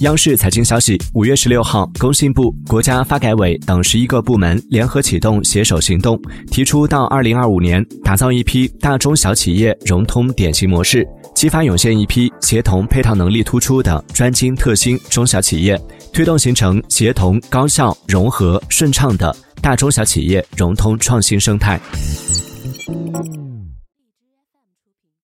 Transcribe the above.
央视财经消息五月十六号工信部国家发改委等十一个部门联合启动携手行动提出到二零二五年打造一批大中小企业融通典型模式激发涌现一批协同配套能力突出的专精特新中小企业推动形成协同高效融合顺畅的大中小企业融通创新生态。